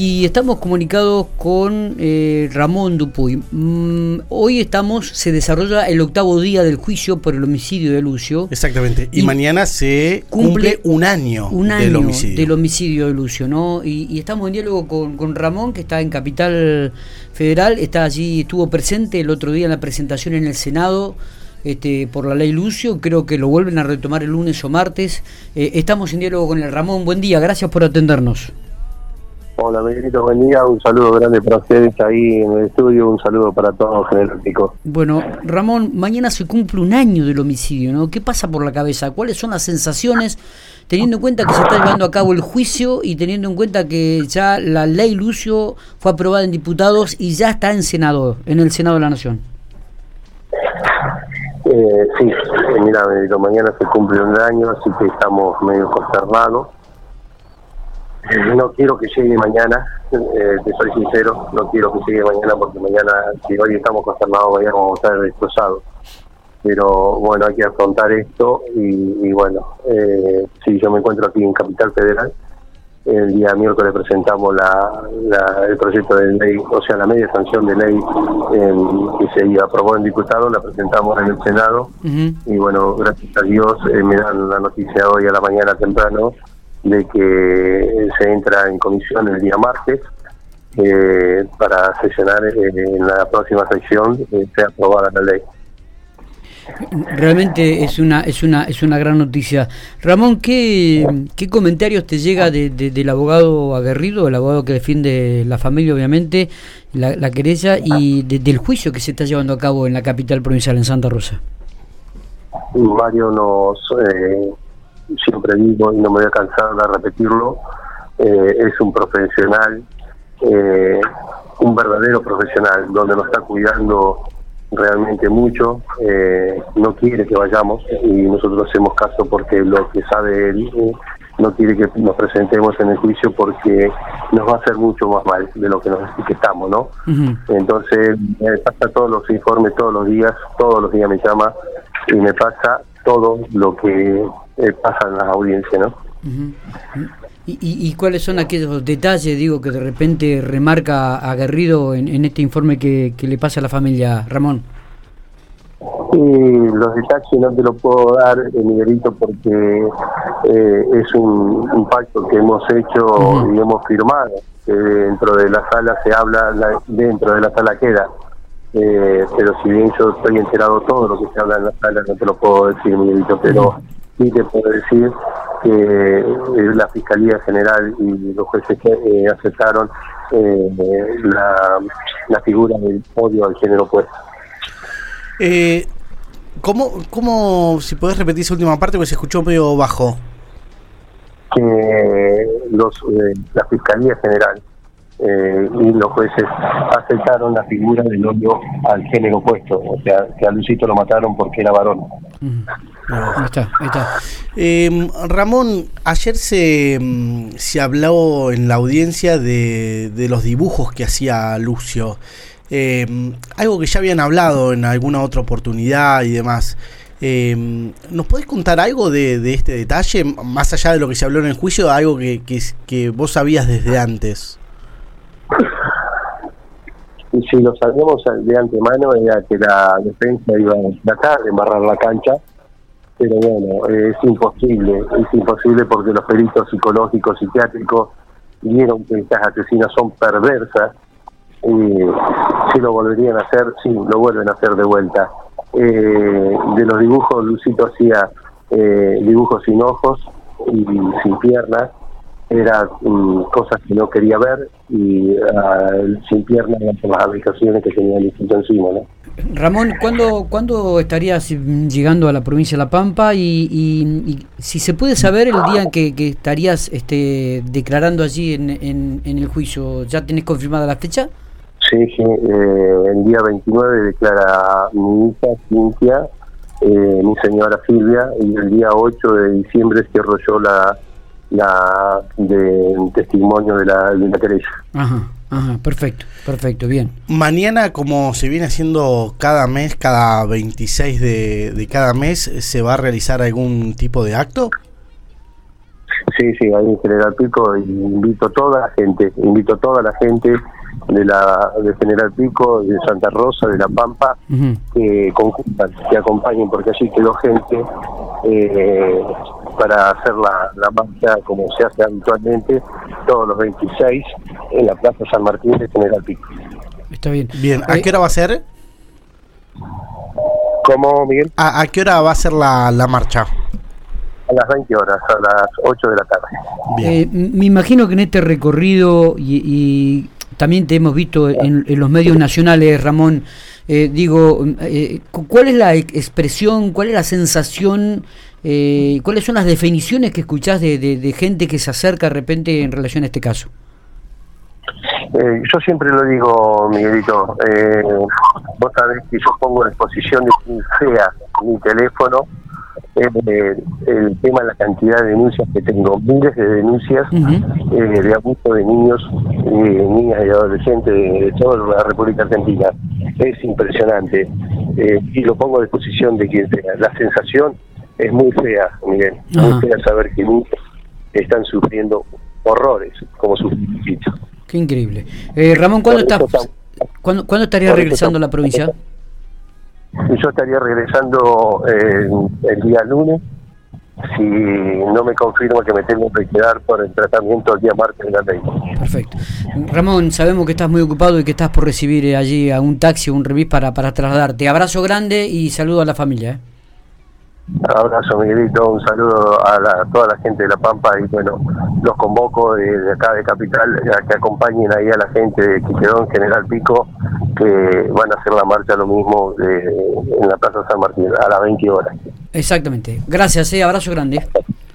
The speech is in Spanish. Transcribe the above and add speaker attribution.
Speaker 1: Y estamos comunicados con eh, Ramón Dupuy. Mm, hoy estamos, se desarrolla el octavo día del juicio por el homicidio de Lucio.
Speaker 2: Exactamente. Y, mañana se cumple, un año,
Speaker 1: un año del homicidio. Del homicidio de Lucio, ¿no? Y, estamos en diálogo con, con, Ramón, que está en Capital Federal, está allí, estuvo presente el otro día en la presentación en el Senado. Este, por la ley Lucio, creo que lo vuelven a retomar el lunes o martes. Eh, estamos en diálogo con el Ramón. Buen día, gracias por atendernos.
Speaker 3: Hola, Miguelito, buen día. Un saludo grande para ustedes ahí en el estudio. Un saludo para todos, General
Speaker 1: Bueno, Ramón, mañana se cumple un año del homicidio, ¿no? ¿Qué pasa por la cabeza? ¿Cuáles son las sensaciones, teniendo en cuenta que se está llevando a cabo el juicio y teniendo en cuenta que ya la ley Lucio fue aprobada en diputados y ya está en Senado, en el Senado de la Nación?
Speaker 3: Eh, sí, eh, mira, mañana se cumple un año, así que estamos medio consternados no quiero que llegue mañana, eh, te soy sincero, no quiero que llegue mañana porque mañana, si hoy estamos consternados, mañana vamos a estar destrozados. Pero bueno, hay que afrontar esto y, bueno, eh, si yo me encuentro aquí en Capital Federal, el día miércoles presentamos la, el proyecto de ley, o sea, la media sanción de ley que se aprobó en diputado, la presentamos en el Senado. Y bueno, gracias a Dios me dan la noticia hoy a la mañana temprano de que se entra en comisión el día martes eh, para sesionar eh, en la próxima sección eh, sea aprobada la ley.
Speaker 1: Realmente es una es una es una gran noticia. Ramón, ¿qué, qué comentarios te llega de, del abogado aguerrido, el abogado que defiende la familia, obviamente, la, la querella y del juicio que se está llevando a cabo en la capital provincial, en Santa Rosa?
Speaker 3: Mario nos eh, siempre digo y no me voy a cansar de repetirlo, eh, es un profesional, eh, un verdadero profesional, donde nos está cuidando realmente mucho, eh, no quiere que vayamos y nosotros hacemos caso porque lo que sabe él no quiere que nos presentemos en el juicio porque nos va a hacer mucho más mal de lo que nos etiquetamos, ¿no? Entonces, me pasa todos los informes, todos los días, todos los días me llama y me pasa todo lo que eh, pasa en las audiencias, ¿no?
Speaker 1: ¿Y, cuáles son aquellos detalles, digo, que de repente remarca Aguerrido en, en este informe que, le pasa a la familia, Ramón?
Speaker 3: Sí, los detalles no te lo puedo dar, eh, Miguelito, porque eh, es un, pacto que hemos hecho y hemos firmado. dentro de la sala se habla, dentro de la sala queda. Eh, pero si bien yo estoy enterado todo lo que se habla en la sala, no te lo puedo decir, Miguelito, pero sí te puedo decir que eh, la Fiscalía General y los jueces que eh, aceptaron la, la, figura del odio al género opuesto.
Speaker 2: ¿cómo, ¿Cómo, si podés repetir esa última parte, porque se escuchó medio bajo?
Speaker 3: Que los, la Fiscalía General eh, y los jueces aceptaron la figura del odio al género opuesto, o sea, que a Luisito lo mataron porque era varón.
Speaker 2: ahí está, ahí está. Em, Ramón, ayer se, mm, se habló en la audiencia de, de los dibujos que hacía Lucio. Em, algo que ya habían hablado en alguna otra oportunidad y demás. Eh, ¿Nos podés contar algo de, de, este detalle, más allá de lo que se habló en el juicio, algo que, que vos sabías desde antes?
Speaker 3: Y si lo sabíamos de antemano era que la defensa iba a tratar de embarrar la cancha, pero bueno, es imposible, es imposible porque los peritos psicológicos, psiquiátricos vieron que estas asesinas son perversas y si lo volverían a hacer, sí, lo vuelven a hacer de vuelta. Eh, de los dibujos, Lucito hacía eh, dibujos sin ojos y sin piernas, era cosas que no quería ver y uh, sin piernas las aplicaciones que tenía el instituto encima. ¿no?
Speaker 1: Ramón, ¿cuándo, ¿cuándo estarías llegando a la provincia de La Pampa? Y, si se puede saber el día en que, estarías este, declarando allí en, en, el juicio, ¿ya tenés confirmada la fecha?
Speaker 3: Sí, sí eh, el día 29 declara mi hija Cintia, eh, mi señora Silvia, y el día 8 de diciembre cierro yo la la de testimonio de la, de la querella.
Speaker 1: Ajá, ajá, perfecto, perfecto, bien.
Speaker 2: Mañana, como se viene haciendo cada mes, cada 26 de, de cada mes, ¿se va a realizar algún tipo de acto?
Speaker 3: Sí, sí, ahí en General Pico y invito a toda la gente, invito a toda la gente de la de General Pico, de Santa Rosa, de La Pampa, que concursan, que acompañen, porque allí quedó gente eh, para hacer la, la marcha como se hace habitualmente todos los 26 en la Plaza San Martín de General Pico.
Speaker 2: Está bien. Bien, ¿a eh, qué hora va a ser?
Speaker 3: ¿Cómo, Miguel?
Speaker 2: ¿A, qué hora va a ser la, la marcha?
Speaker 3: A las 20 horas, a las 8 de la tarde.
Speaker 1: Eh, me imagino que en este recorrido y, también te hemos visto en, los medios nacionales, Ramón, eh, digo, eh, ¿cuál es la expresión, cuál es la sensación, cuáles son las definiciones que escuchás de, de, gente que se acerca de repente en relación a este caso?
Speaker 3: yo siempre lo digo, Miguelito, vos sabés que yo pongo a disposición de quien sea mi teléfono eh, el tema de la cantidad de denuncias que tengo, miles de denuncias eh, de abuso de niños, eh, niñas y adolescentes de, toda la República Argentina. Es impresionante eh, y lo pongo a disposición de quien sea. La sensación es muy fea, Miguel, muy fea saber que niños están sufriendo horrores como sus
Speaker 1: Qué increíble. Ramón, ¿cuándo, estás, ¿cuándo, ¿cuándo estarías regresando a la provincia?
Speaker 3: Yo estaría regresando eh, el día lunes si no me confirma que me tengo que quedar por el tratamiento el día martes en la ley.
Speaker 1: Perfecto. Ramón, sabemos que estás muy ocupado y que estás por recibir eh, allí a un taxi o un remis para, para trasladarte. Abrazo grande y saludo a la familia. ¿eh?
Speaker 3: Abrazo, Miguelito, un saludo a, toda la gente de La Pampa y bueno, los convoco de, acá de Capital a que acompañen ahí a la gente de Quiquedón, General Pico, que van a hacer la marcha lo mismo en la Plaza San Martín a las 20 horas.
Speaker 1: Exactamente. Gracias, eh, abrazo grande.